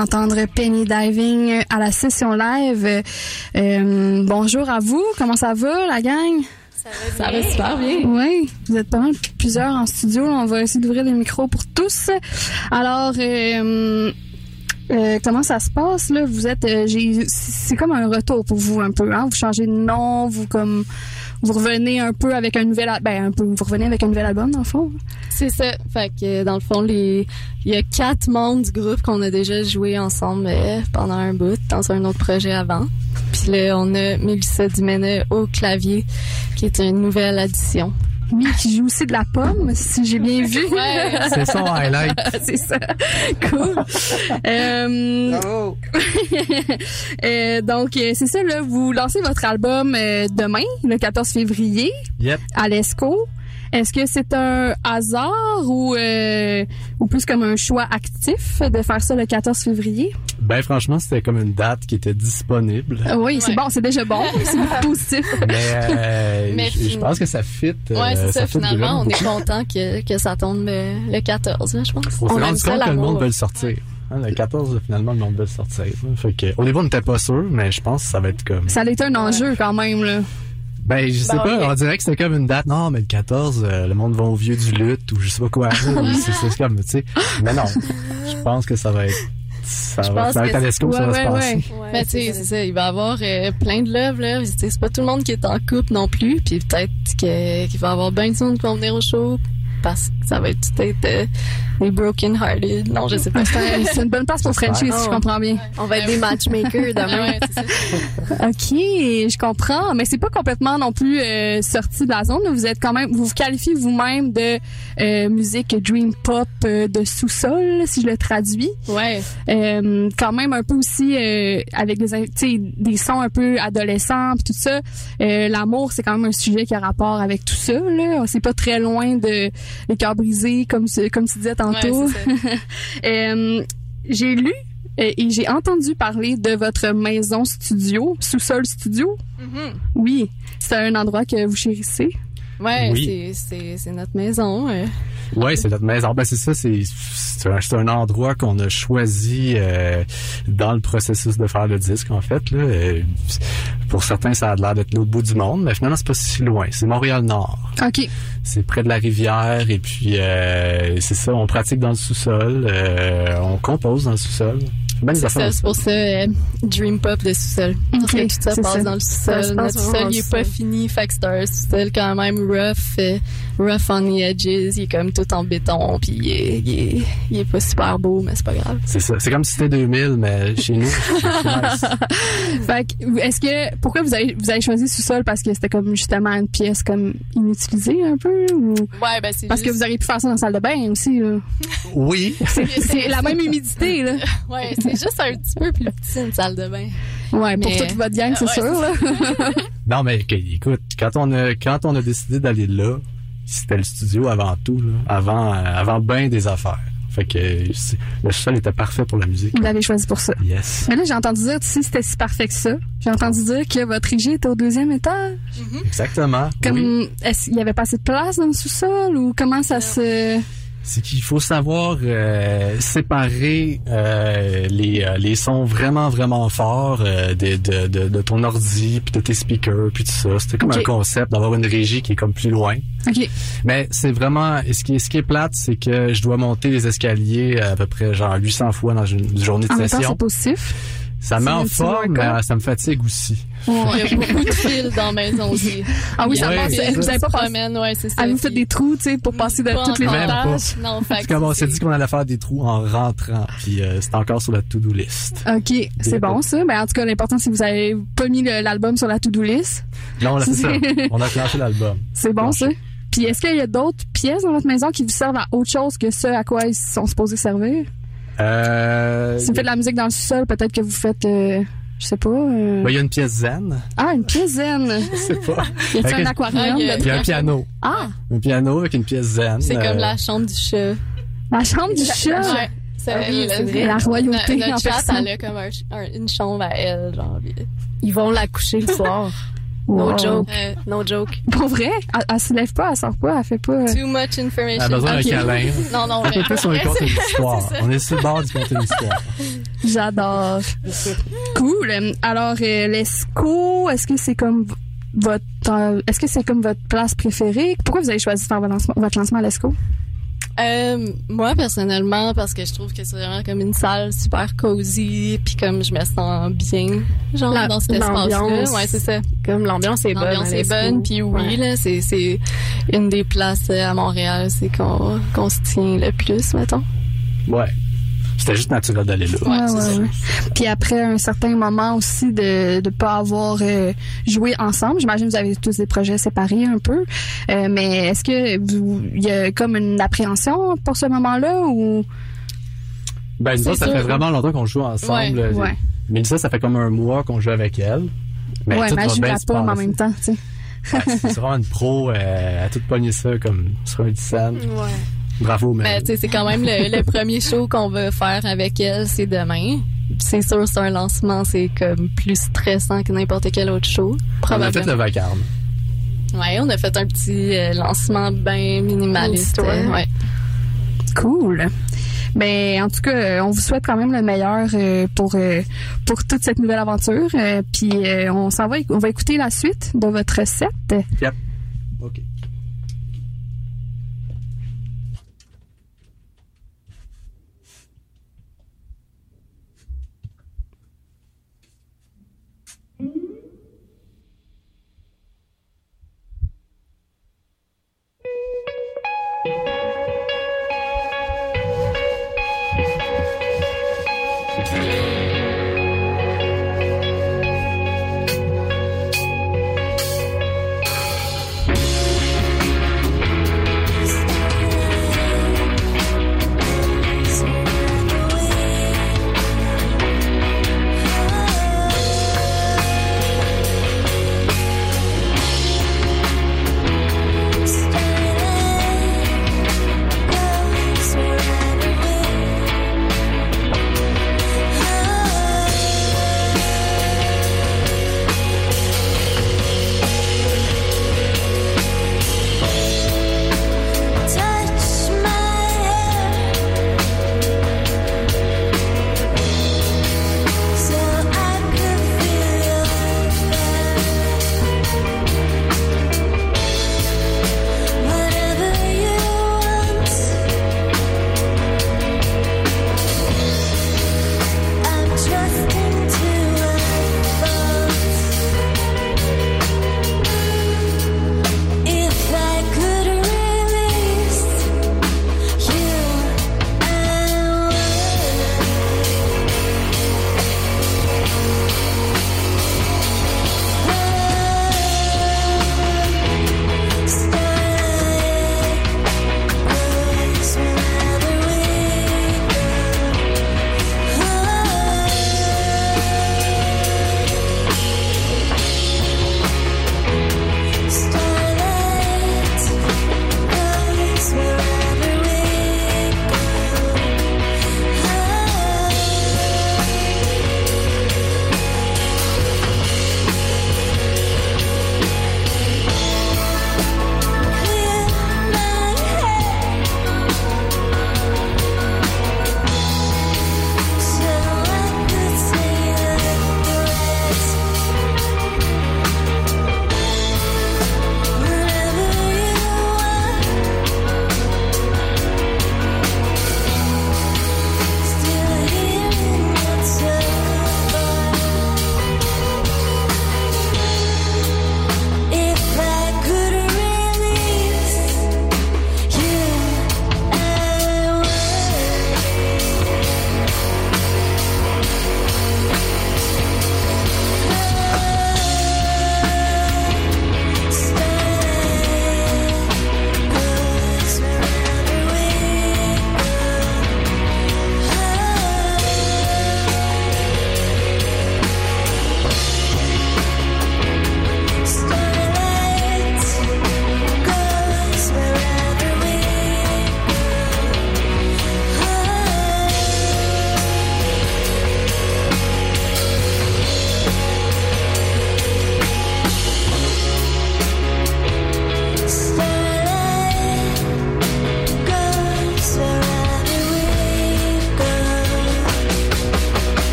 venez d'entendre Penny Diving à la session live. Euh, bonjour à vous, comment ça va la gang? Ça va super bien. Oui, vous êtes pas mal plusieurs en studio. On va essayer d'ouvrir les micros pour tous. Alors, euh, euh, comment ça se passe là? Vous êtes, euh, j'ai, c'est comme un retour pour vous un peu. Hein? Vous changez de nom, vous comme, vous revenez un peu avec un nouvel, ben un peu, vous revenez avec un nouvel album dans le fond? C'est ça. Fait que dans le fond, les il y a quatre membres du groupe qu'on a déjà joué ensemble euh, pendant un bout dans un autre projet avant. Puis là, on a Mélissa Dumene au clavier, qui est une nouvelle addition. Oui, qui joue aussi de la pomme, si j'ai bien vu. Ouais. C'est son highlight. c'est ça. Cool. Euh, euh, donc, euh, c'est ça, là, vous lancez votre album euh, demain, le 14 février, Yep. à l'ESCO. Est-ce que c'est un hasard ou, euh, ou plus comme un choix actif de faire ça le 14 février? Ben franchement, c'était comme une date qui était disponible. Euh, oui, c'est Ouais. bon, c'est déjà bon, c'est beaucoup positif. Mais, euh, Mais je, pense que ça fit. euh, Ouais, c'est ça. Finalement, on est content que, que ça tombe le, le 14, là, je pense. On s'est aime rendu ça, compte que le monde veut le sortir. Hein, le 14, finalement, le monde veut le sortir. Fait que, au début, on n'était pas sûr, mais je pense que ça va être comme... Ça a été un enjeu quand même, là. Ben, je sais pas, on dirait que c'était comme une date. Non, mais le 14, euh, le monde va au vieux du lutte ou je sais pas quoi. c'est c'est comme, tu sais. Mais non, je pense que ça va être... Ça Je va, pense ça va être que à ça va ouais, se passer. ouais. Mais tu sais, c'est ça, il va y avoir euh, plein de love, là. Tu sais, C'est pas tout le monde qui est en couple non plus. Puis peut-être que- qu'il va y avoir bien de monde qui vont venir au show. Parce que ça va être peut-être euh, les broken hearted. Non, je sais pas. C'est un- c'est une bonne place pour Frenchie, si je comprends bien. On va être des matchmakers demain. Ouais, c'est ça. OK, je comprends, mais c'est pas complètement non plus euh, sorti de la zone. Vous êtes quand même, vous vous qualifiez vous-même de euh, musique dream pop euh, de sous-sol, si je le traduis. Ouais. Euh, quand même un peu aussi euh, avec des, in- tu sais, des sons un peu adolescents pis tout ça. Euh, L'amour, c'est quand même un sujet qui a rapport avec tout ça. Là, c'est pas très loin de les cœurs brisés, comme comme tu disais tantôt. Ouais. Euh, j'ai lu euh, et j'ai entendu parler de votre maison studio, sous-sol studio. Mhm. Oui, c'est un endroit que vous chérissez. Ouais, Oui. c'est notre maison. Ouais, c'est notre maison. Ben c'est ça, c'est c'est un, endroit qu'on a choisi euh, dans le processus de faire le disque en fait. Là. Euh, pour certains, ça a l'air d'être l'autre bout du monde, mais finalement c'est pas si loin. C'est Montréal Nord. OK. C'est près de la rivière et puis euh, c'est ça. On pratique dans le sous-sol, euh, on compose dans le sous-sol. Ben, C'est affaires ça, c'est pour ça euh, Dream Pop de sous-sol. Parce Ok, que tout ça c'est passe ça. dans le sous-sol. Notre sous-sol, il est pas fini. Fait que c'est un sous-sol quand même rough, euh, rough on the edges. Il est comme tout en béton, puis il est, il est, il est pas super beau, mais c'est pas grave. C'est ça. C'est comme si c'était 2000, mais chez nous. c'est nice. Fait que, est-ce que pourquoi vous avez vous avez choisi sous-sol parce que c'était comme justement une pièce comme inutilisée un peu ou Ouais, ben c'est parce que vous auriez pu faire ça dans la salle de bain aussi là. Oui. C'est la même humidité là. Ouais, c'est juste un petit peu plus petit une salle de bain. Ouais, pour Mais- toute votre gang, c'est Ouais, sûr là. Non, mais ok, écoute, quand on a quand on a décidé d'aller là, c'était le studio avant tout, là, avant euh, avant bien des affaires. Fait que le sol était parfait pour la musique. Vous l'avez choisi pour ça. Yes. Mais là, j'ai entendu dire si c'était si parfait que ça. J'ai entendu dire que votre régie était au deuxième étage. Exactement. Comme, Oui. est-ce qu'il y avait pas assez de place dans le sous-sol ou comment ça se... C'est qu'il faut savoir euh, séparer euh, les, euh, les sons vraiment vraiment forts euh, de, de, de, de ton ordi puis de tes speakers puis tout ça. C'était comme un concept d'avoir une régie qui est comme plus loin. OK. Mais c'est vraiment ce qui est ce qui est plate, c'est que je dois monter les escaliers à peu près genre 800 fois dans une journée de En session. c'est positif. Ça me met en forme, mais ça me fatigue aussi. Il y a beaucoup de fils dans la maison aussi. Ah oui, ça Ouais, passe. Vous ça. avez pas pensé... promène, ouais, c'est ça. Ah, vous faites des trous, tu sais, pour passer de Pas toutes les étages. Non, fait C'est que comme on s'est c'est- dit qu'on allait faire des trous en rentrant, puis euh, c'est encore sur la to-do list. OK, c'est bon ça. Ben, en tout cas, l'important, c'est que vous avez pas mis l'album sur la to-do list. Non, c'est ça. On a clenché l'album. C'est bon Planché. ça. Puis est-ce qu'il y a d'autres pièces dans votre maison qui vous servent à autre chose que ce à quoi ils sont supposés servir? Euh, Si vous faites de la musique dans le sol, peut-être que vous faites, euh, je sais pas... euh, ben, il y a une pièce zen. Ah, une pièce zen. Je sais pas. Y un aquarium? Ah, il y a- Il y a un piano. Ah, Un piano avec une pièce zen. C'est Euh, comme la chambre du chat. la chambre du chat? Ouais. C'est Ah oui, c'est vrai. La royauté Notre en chat, elle a comme un un- une chambre à elle, genre. Ils vont la coucher le soir. No Wow. joke. Euh, no joke. Pour vrai? Elle, elle se lève pas, elle sort pas, elle fait pas... euh, Too much information. Elle a besoin d'un câlin. Non, non, mais. plus, on lui conte une histoire. C'est ça. On est sur le bord du conte une histoire. J'adore. Cool. Alors, euh, l'ESCO, est-ce que c'est comme votre, euh, est-ce que c'est comme votre place préférée? Pourquoi vous avez choisi de faire votre lancement, votre lancement à l'ESCO? Euh, moi, personnellement, parce que je trouve que c'est vraiment comme une salle super cosy, puis comme je me sens bien, genre, La- dans cet espace-là. l'ambiance. Ouais, c'est ça. Comme l'ambiance est bonne. L'ambiance est bonne, puis oui, Ouais. là, c'est, c'est une des places euh, à Montréal, c'est qu'on, qu'on se tient le plus, mettons. Ouais. C'était juste naturel d'aller là. Ouais, c'est ça. Puis après un certain moment aussi de ne pas avoir euh, joué ensemble, j'imagine que vous avez tous des projets séparés un peu, Euh, mais est-ce que vous il y a comme une appréhension pour ce moment-là ou? Ben, nous C'est autres, ça sûr. fait vraiment longtemps qu'on joue ensemble. Ouais, ouais. Mélissa, ça fait comme un mois qu'on joue avec elle. Mais ouais, imagine bien la pomme en même temps, tu sais. Ouais, c'est vraiment une pro. Euh, à tout pogner ça comme sur un scène. Ouais. Bravo, Mais tu sais, c'est quand même le, le premier show qu'on va faire avec elle, c'est demain. C'est sûr, c'est un lancement, c'est comme plus stressant que n'importe quel autre show. on a fait Probablement. le vacarme. Ouais, on a fait un petit euh, lancement bien minimaliste. Ouais. Cool. Ben, en tout cas, euh, on vous souhaite quand même le meilleur euh, pour euh, pour toute cette nouvelle aventure. Euh, Puis euh, on s'en va, on va écouter la suite de votre set. Yep. OK.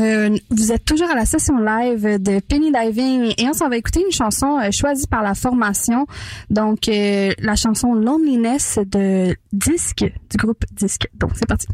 Euh, vous êtes toujours à la session live de Penny Diving et on s'en va écouter une chanson euh, choisie par la formation. Donc, euh, la chanson Loneliness de Disque, du groupe Disque. Donc, c'est parti.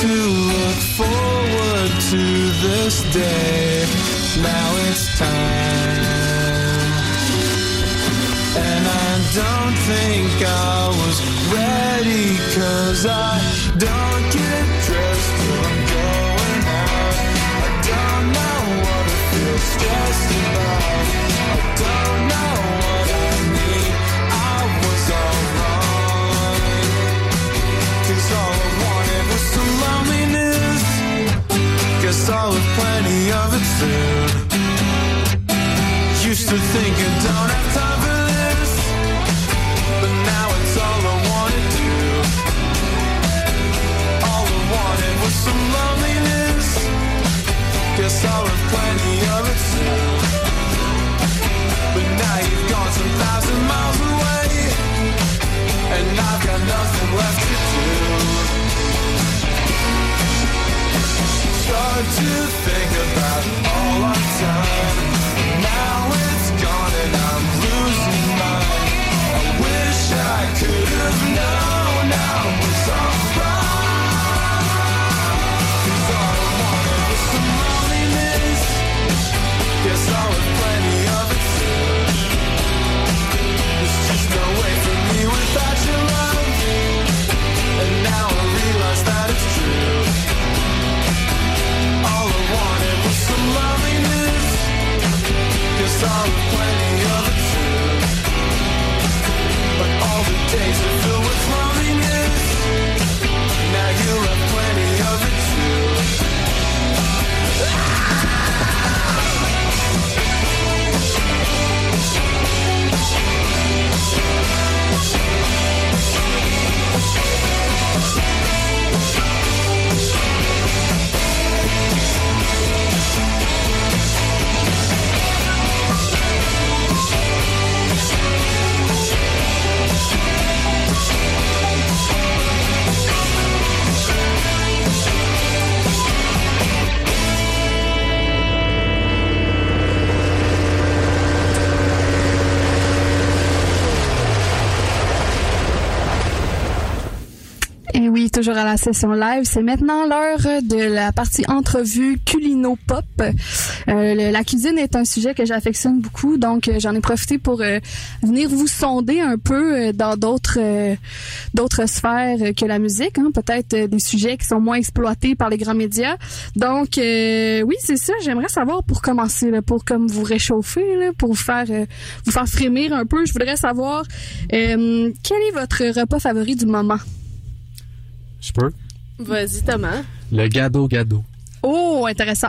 To look forward to this day. Now it's time. And I don't think I was ready Cause I don't get dressed till I'm going out I don't know what I feel stressed I'll have plenty of it soon Used to think I don't have time for this. But now it's all I wanna do. All I wanted was some loneliness. Guess I'll have plenty of it soon But now you've gone some thousand miles away And I've got nothing left to do Start to think about all I've done. Now it's gone and I'm losing mine. I wish I could have known. I song plenty session live. C'est maintenant l'heure de la partie entrevue culino pop. Euh, la cuisine est un sujet que j'affectionne beaucoup, donc euh, j'en ai profité pour euh, venir vous sonder un peu dans d'autres sphères que la musique, hein. peut-être des sujets qui sont moins exploités par les grands médias. Donc oui, c'est ça. J'aimerais savoir pour commencer, pour comme vous réchauffer, pour vous faire vous faire frémir un peu. Je voudrais savoir quel est votre repas favori du moment? Je peux? Vas-y, Thomas. Le gado gado. Oh, intéressant.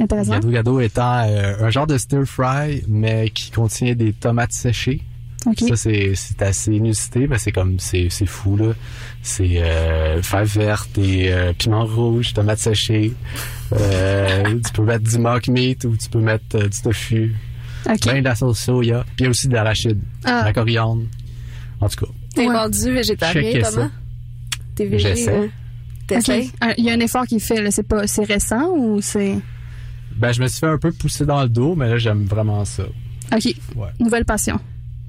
Intéressant. Gado Gado étant euh, un genre de stir fry, mais qui contient des tomates séchées. OK. Ça, c'est, c'est assez inusité, mais c'est comme, c'est, c'est fou, là. C'est euh, fèves vertes et euh, piment rouge, tomates séchées. Euh, tu peux mettre du mock meat ou tu peux mettre euh, du tofu. OK. Ben de la sauce soya. Puis il y a aussi de l'arachide, de Ah, la coriandre. En tout cas, T'es Ouais. rendu végétarien, Thomas? ça. T'es végé, J'essaie. T'essayes? Ah, Il y a un effort qui est fait. C'est pas, c'est récent ou c'est? ben je me suis fait un peu pousser dans le dos, mais là, j'aime vraiment ça. OK. Ouais. Nouvelle passion.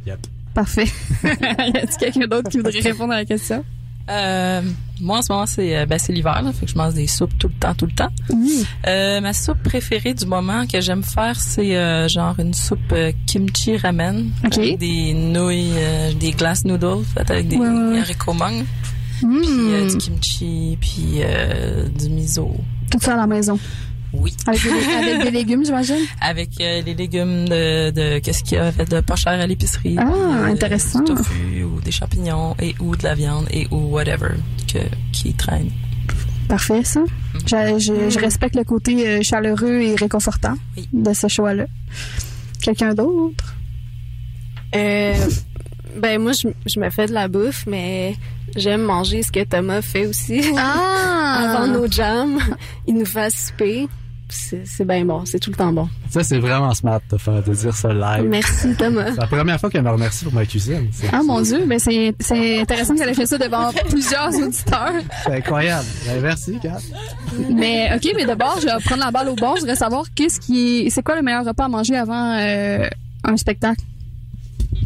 Yep. Parfait. y a-t-il quelqu'un d'autre qui voudrait répondre à la question? Euh, moi, en ce moment, c'est euh, ben, c'est l'hiver, là, fait que je mange des soupes tout le temps, tout le temps. Oui. Euh, ma soupe préférée du moment que j'aime faire, c'est euh, genre une soupe euh, kimchi ramen avec des nouilles, euh, des glass noodles faites avec des Ouais, haricots puis euh, Mmh. du kimchi, puis euh, du miso. Tout ça à la maison. Oui. Avec des, avec des légumes, j'imagine? Avec euh, les légumes de, de qu'est-ce qu'il y a fait de pas cher à l'épicerie. Ah, Euh, intéressant. Du tofu ou des champignons et ou de la viande et ou whatever que, qui traîne. Parfait, ça. Je, je, je respecte le côté chaleureux et réconfortant Oui. de ce choix-là. Quelqu'un d'autre? Euh, ben, moi, je, je me fais de la bouffe, mais j'aime manger ce que Thomas fait aussi. Ah! Avant nos jams, il nous fait souper. C'est bien bon, c'est tout le temps bon. Ça, c'est vraiment smart de, faire, de dire ça live. Merci, Thomas. C'est la première fois qu'elle me remercie pour ma cuisine. Ah mon Dieu, ben c'est c'est intéressant qu'elle ait fait ça devant plusieurs auditeurs. c'est incroyable. Ben, merci, Kat. Mais ok, mais d'abord, je vais prendre la balle au bord. Je voudrais savoir qu'est-ce qui, c'est quoi le meilleur repas à manger avant euh, un spectacle?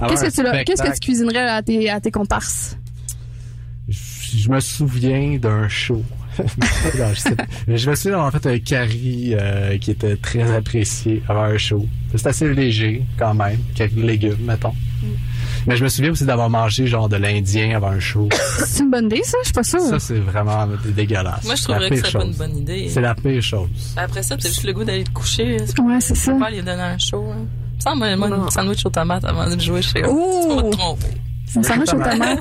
Qu'est-ce que tu qu'est-ce que tu cuisinerais à tes à tes comparses? Je, me souviens d'un show. Non, je, me souviens d'avoir fait un curry euh, qui était très apprécié avant un show. C'est assez léger quand même, curry légumes, mettons. Mais je me souviens aussi d'avoir mangé genre de l'indien avant un show. C'est une bonne idée, ça? Je suis pas sûre. Ça, c'est vraiment dégueulasse. Moi, je C'est trouverais que pire ce serait pas une bonne idée. C'est la pire chose. Après ça, c'est juste le goût d'aller te coucher. Tu Ouais, c'est ça. pas aller donner un show. Hein. Ça me moi, une sandwich aux tomates avant de jouer chez eux. Tu vas te tromper. Une sandwich aux tomates.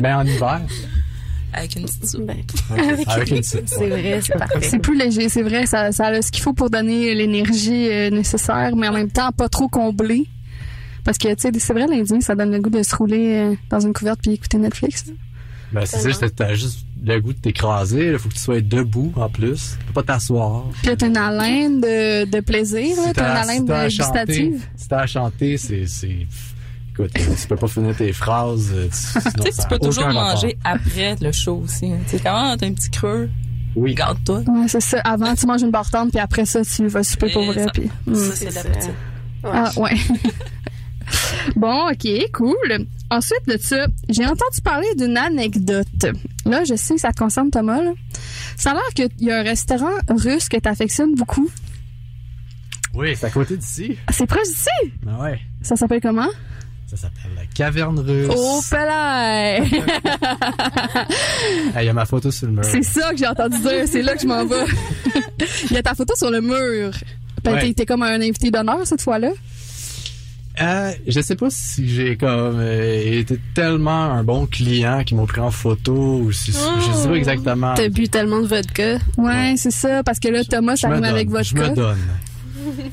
Mais en hiver, Avec une petite soupe. Ben, avec une petite. c'est vrai, c'est parfait. C'est plus léger, c'est vrai. Ça, ça a ce qu'il faut pour donner l'énergie euh, nécessaire, mais en même temps pas trop comblé. Parce que, tu sais, c'est vrai, l'Indien, ça donne le goût de se rouler euh, dans une couverte puis écouter Netflix. Ben, c'est ça, t'as juste le goût de t'écraser. Il faut que tu sois debout en plus. Tu peux pas t'asseoir. Puis là, t'as une haleine de, de plaisir. Si T'as une haleine si de gustative. Si t'as à chanter, c'est, écoute, tu peux pas finir tes phrases. euh, sinon, Tu sais que ça tu peux toujours rapport. manger après le show aussi. hein. Tu sais, quand t'as un petit creux, Oui. garde-toi. Ouais, c'est ça. Avant, tu manges une bartende, puis après ça, tu vas souper pour vrai. ça- Puis, hmm. Ça, c'est de la petite. Ah, ouais. bon, ok, cool. Ensuite de ça, j'ai entendu parler d'une anecdote. Là, je sais que ça te concerne Thomas. Là. Ça a l'air qu'il y a un restaurant russe que t'affectionnes beaucoup. Oui, c'est à côté d'ici. Ah, C'est proche d'ici? Ben ouais. Ça s'appelle comment? Ça s'appelle la caverne russe. Au palais! Ah, Il y a ma photo sur le mur. C'est ça que j'ai entendu dire. C'est là que je m'en vais. Il y a ta photo sur le mur. Ben, Ouais. t'es- comme un invité d'honneur cette fois-là? Euh, je sais pas si j'ai comme euh, été tellement un bon client qui m'ont pris en photo ou si, je sais pas exactement. T'as bu tellement de vodka. Ouais, c'est ça. Parce que là, Thomas, Je ça arrive avec votre Je me donne.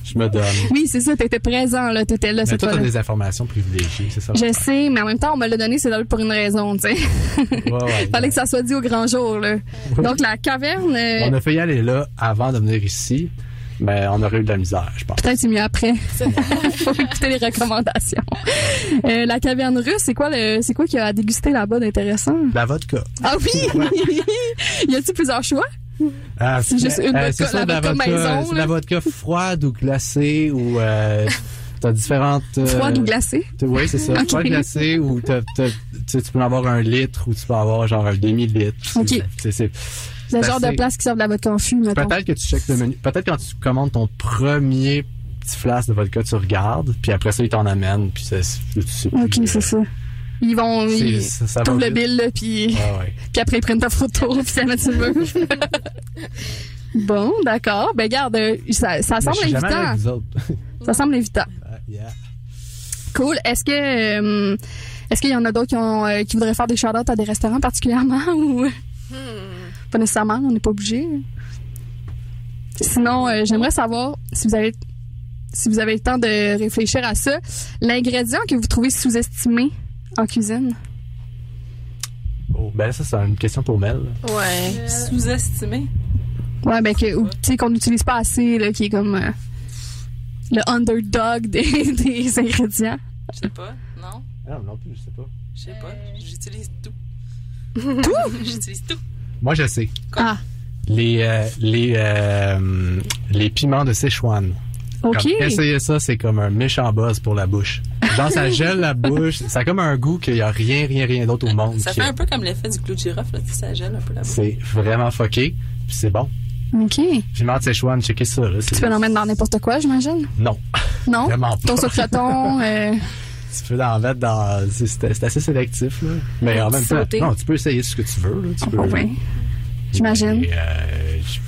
Je me donne. Oui, c'est ça. T'étais présent, là. T'étais là Mais cette fois-là. des informations privilégiées, c'est ça? Je sais, mais en même temps, on me l'a donné, c'est là pour une raison, tu sais. Ouais, ouais. Fallait que ça soit dit au grand jour, là. Donc, la caverne, euh, On a failli aller là avant de venir ici, mais on aurait eu de la misère, je pense. peut-être c'est mieux après. Faut écouter les recommandations. Euh, la caverne russe, c'est quoi le, c'est quoi qu'il y a à déguster là-bas d'intéressant? La vodka. Ah oui! y a-t-il plusieurs choix? Ah, C'est juste une vodka, ça, la de la vodka maison, c'est la vodka froide ou glacée ou euh, t'as différentes. euh, Froide ou glacée? Oui, c'est ça. Ok. Froide glacée ou t'as, t'as- tu peux en avoir un litre ou tu peux avoir genre un demi-litre. Ok. C'est- c'est- Le genre de place qui sert de la vodka en fût. Peut-être que tu checkes le menu. Peut-être quand tu commandes ton premier petit flasque de vodka, tu regardes, puis après ça, ils t'en amènent, puis ça, c'est- Ok, euh, c'est ça. Ils vont, ils ça, ça va trouvent le bill, là, puis... Ouais, ouais. Puis après, ils prennent ta photo, puis ça met sur le mur. bon, d'accord. Ben, garde, ça, ça Mais semble autres. Ça semble évitant. Ah, yeah. Cool. Est-ce que, euh, est-ce qu'il y en a d'autres qui ont, euh, qui voudraient faire des shout à des restaurants particulièrement ou? Pas nécessairement, on n'est pas obligé? Sinon, euh, j'aimerais savoir si vous avez si vous avez le temps de réfléchir à ça, l'ingrédient que vous trouvez sous-estimé en cuisine? Oh, ben ça, c'est une question pour Mel. Ouais. Sous-estimé. Ouais, ben que ou, sais qu'on n'utilise pas assez là, qui est comme euh, le underdog des, des ingrédients. Je sais pas. Non? Ah, non plus, je sais pas. Je sais pas. J'utilise tout. Tout? J'utilise tout. Moi, je sais. Ah, Les, euh, les, euh, les piments de Sichuan. OK. Comme, essayer ça, c'est comme un méchant buzz pour la bouche. Genre, ça gèle la bouche. Ça a comme un goût qu'il y a rien, rien, rien d'autre au monde. Ça qui- fait un peu comme l'effet du clou de girofle, là. Tu sais, ça gèle un peu la bouche. C'est vraiment fucké. Puis c'est bon. OK. Piment de Sichuan, checkez ça. Là, Tu peux en mettre dans n'importe quoi, j'imagine? Non, Non? vraiment pas. Ton euh, Tu peux en mettre dans... C'est assez sélectif, là. Mais en même temps, non, tu peux essayer ce que tu veux. Là. Tu peux, oh, ouais. J'imagine. Euh, je-.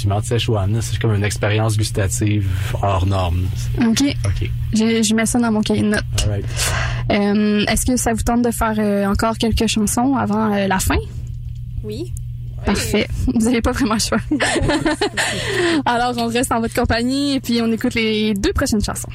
Piment de Sichuan, là, c'est comme une expérience gustative hors norme. OK. OK. Je, je mets ça dans mon cahier de notes. All right. Euh, Est-ce que ça vous tente de faire euh, encore quelques chansons avant euh, la fin? Oui. Parfait. Vous n'avez pas vraiment le choix. Alors, on reste en votre compagnie et puis on écoute les deux prochaines chansons.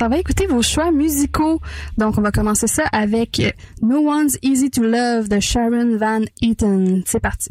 S'en va écouter vos choix musicaux. Donc, on va commencer ça avec No One's Easy to Love de Sharon Van Eaton. C'est parti.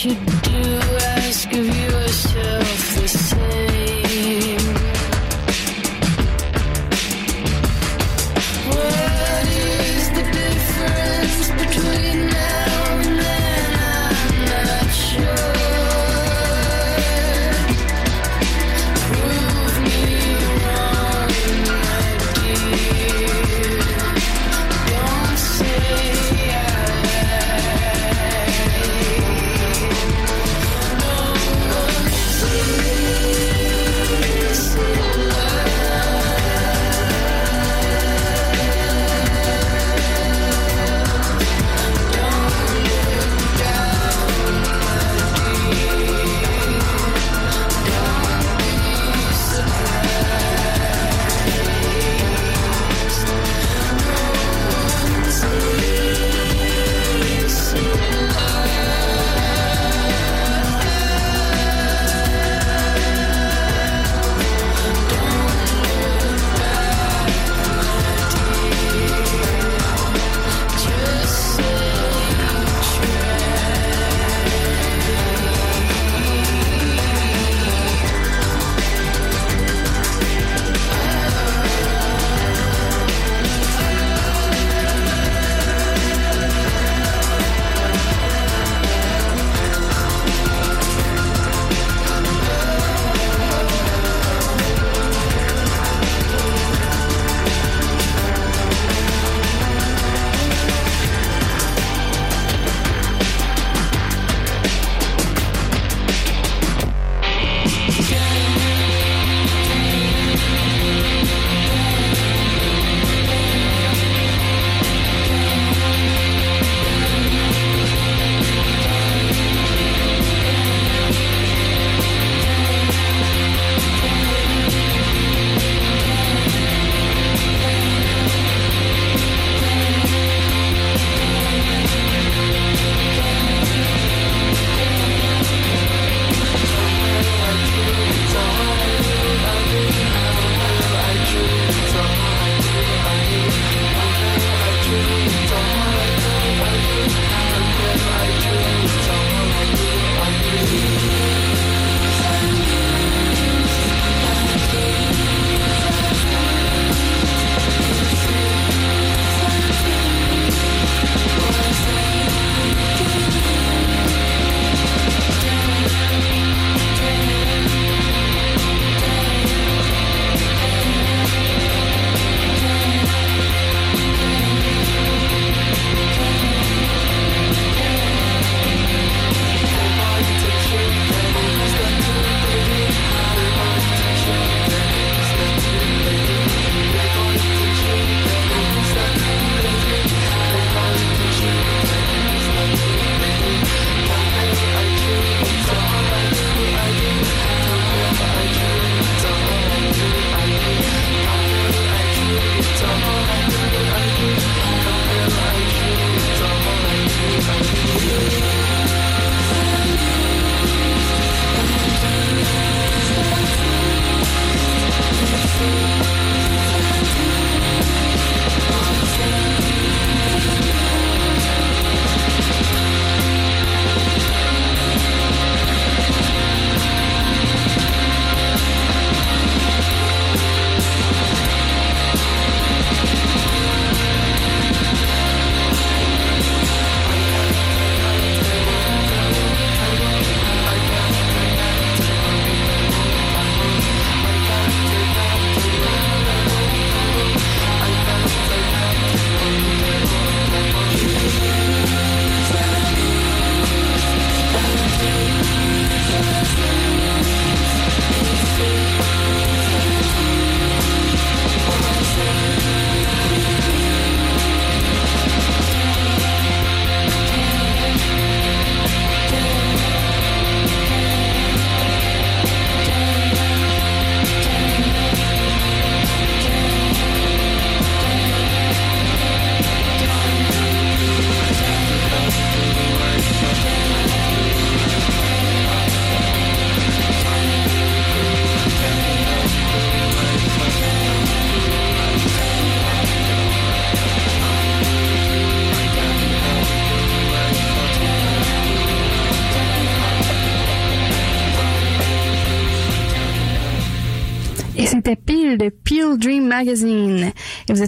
should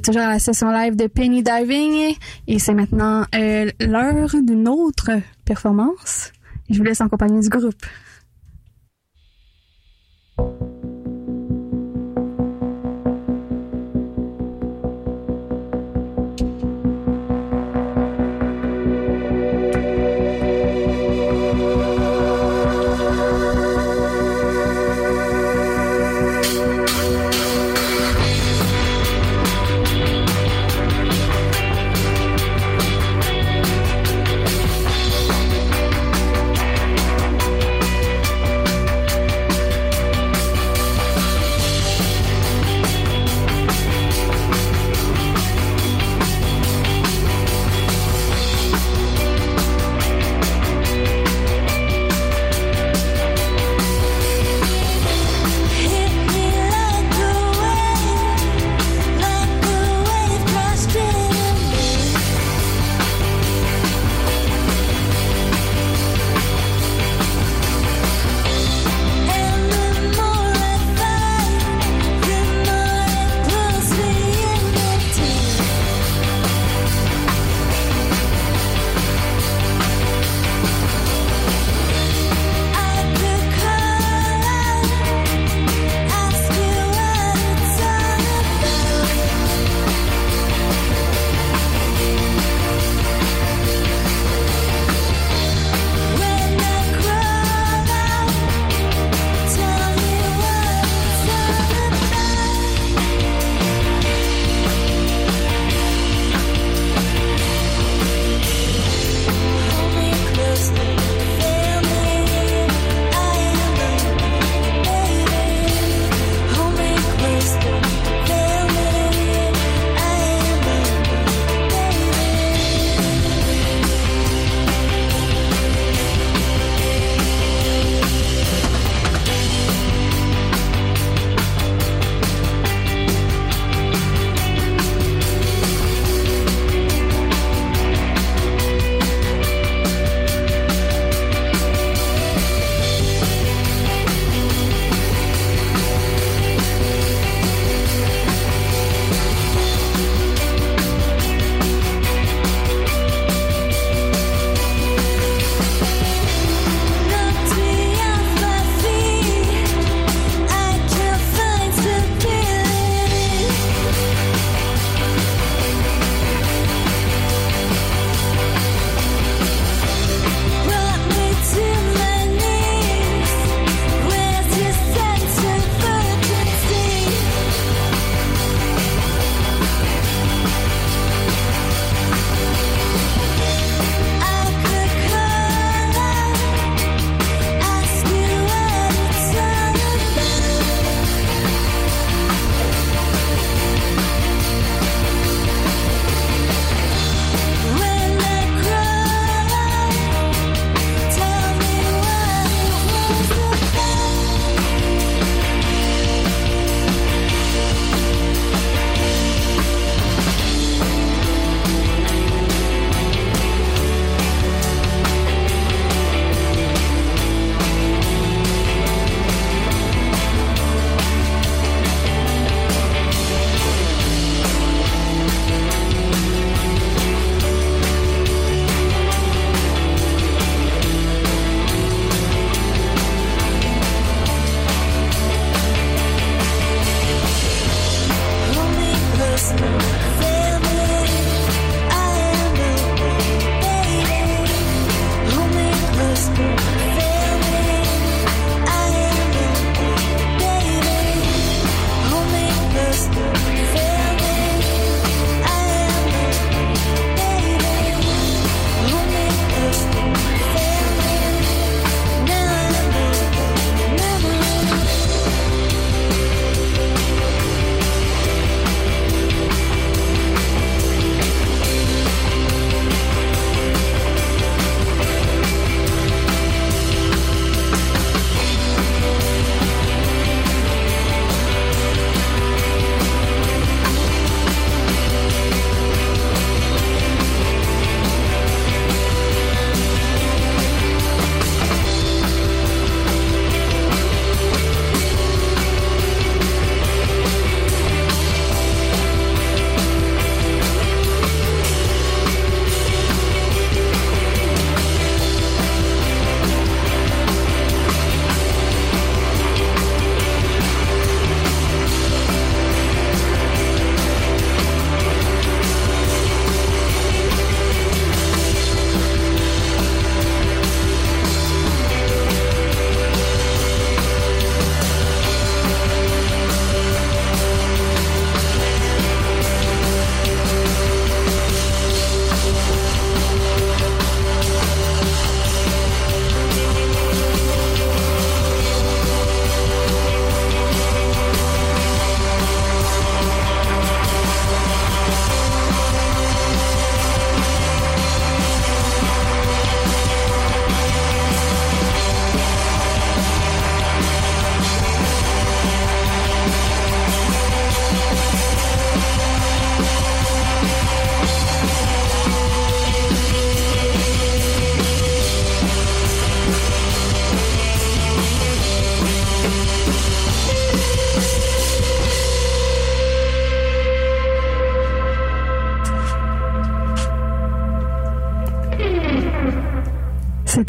toujours à la session live de Penny Diving. Et c'est maintenant euh, l'heure d'une autre performance. Je vous laisse en compagnie du groupe.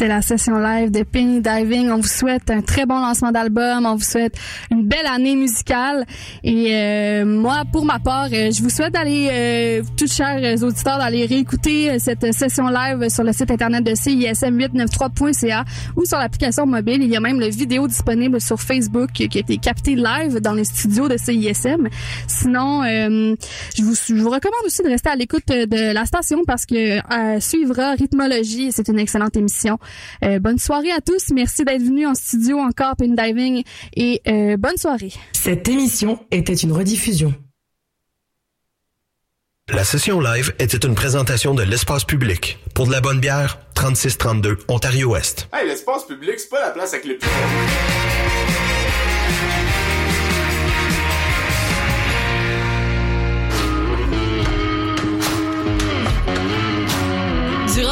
C'était la session live de Penny Diving. On vous souhaite un très bon lancement d'album. On vous souhaite une belle année musicale. Et euh, moi, pour ma part, euh, je vous souhaite d'aller, euh, tous chers auditeurs, d'aller réécouter euh, cette session live sur le site internet de CISM893.ca ou sur l'application mobile. Il y a même le vidéo disponible sur Facebook qui a été capté live dans les studios de CISM. Sinon, euh, je, vous, je vous recommande aussi de rester à l'écoute de la station parce que euh, suivra Rhythmologie. C'est une excellente émission. Euh, bonne soirée à tous. Merci d'être venus en studio encore, Pin Diving, et euh, bonne soirée. Cette émission était une rediffusion. La session live était une présentation de l'espace public. Pour de la bonne bière, 3632 Ontario-Ouest. Hey, l'espace public, c'est pas la place avec les plus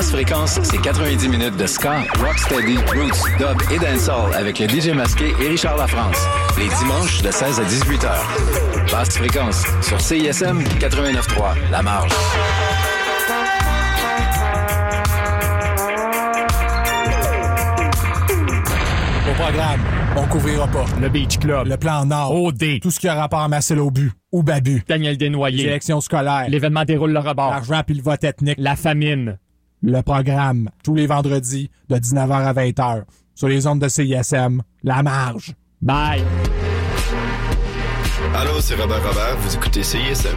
Basse fréquence, c'est 90 minutes de ska, rocksteady, roots, dub et dancehall avec le DJ masqué et Richard Lafrance. Les dimanches de 16 à 18 heures. Basse fréquence sur CISM 89.3, La Marge. Au programme, on couvrira pas. Le Beach Club. Le plan Nord. OD. Tout ce qui a rapport à Marcel Aubu. Ou Babu. Daniel Desnoyers. Sélection scolaire. L'événement déroule le rebord. L'argent puis le vote ethnique. La famine. Le programme. Tous les vendredis de 19h à 20h. Sur les ondes de CISM. La marge. Bye. Allô, c'est Robert Robert, vous écoutez CISM.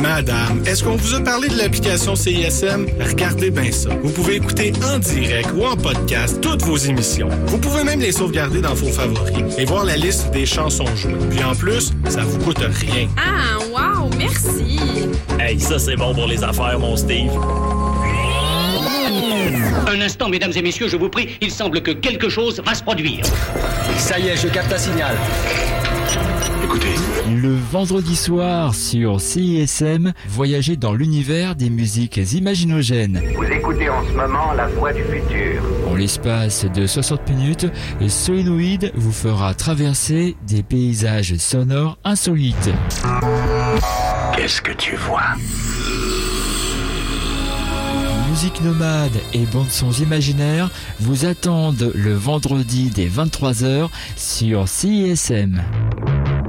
Madame, est-ce qu'on vous a parlé de l'application CISM? Regardez bien ça. Vous pouvez écouter en direct ou en podcast toutes vos émissions. Vous pouvez même les sauvegarder dans vos favoris et voir la liste des chansons jouées. Puis en plus, ça vous coûte rien. Ah, wow, merci. Hey, ça c'est bon pour les affaires, mon Steve. Un instant, mesdames et messieurs, je vous prie, il semble que quelque chose va se produire. Ça y est, je capte un signal. Écoutez. Le vendredi soir sur CISM, voyagez dans l'univers des musiques imaginogènes. Vous écoutez en ce moment la voix du futur. En l'espace de 60 minutes, Solenoid vous fera traverser des paysages sonores insolites. Qu'est-ce que tu vois? Musique nomade et bandes sons imaginaires vous attendent le vendredi dès 23h sur CISM.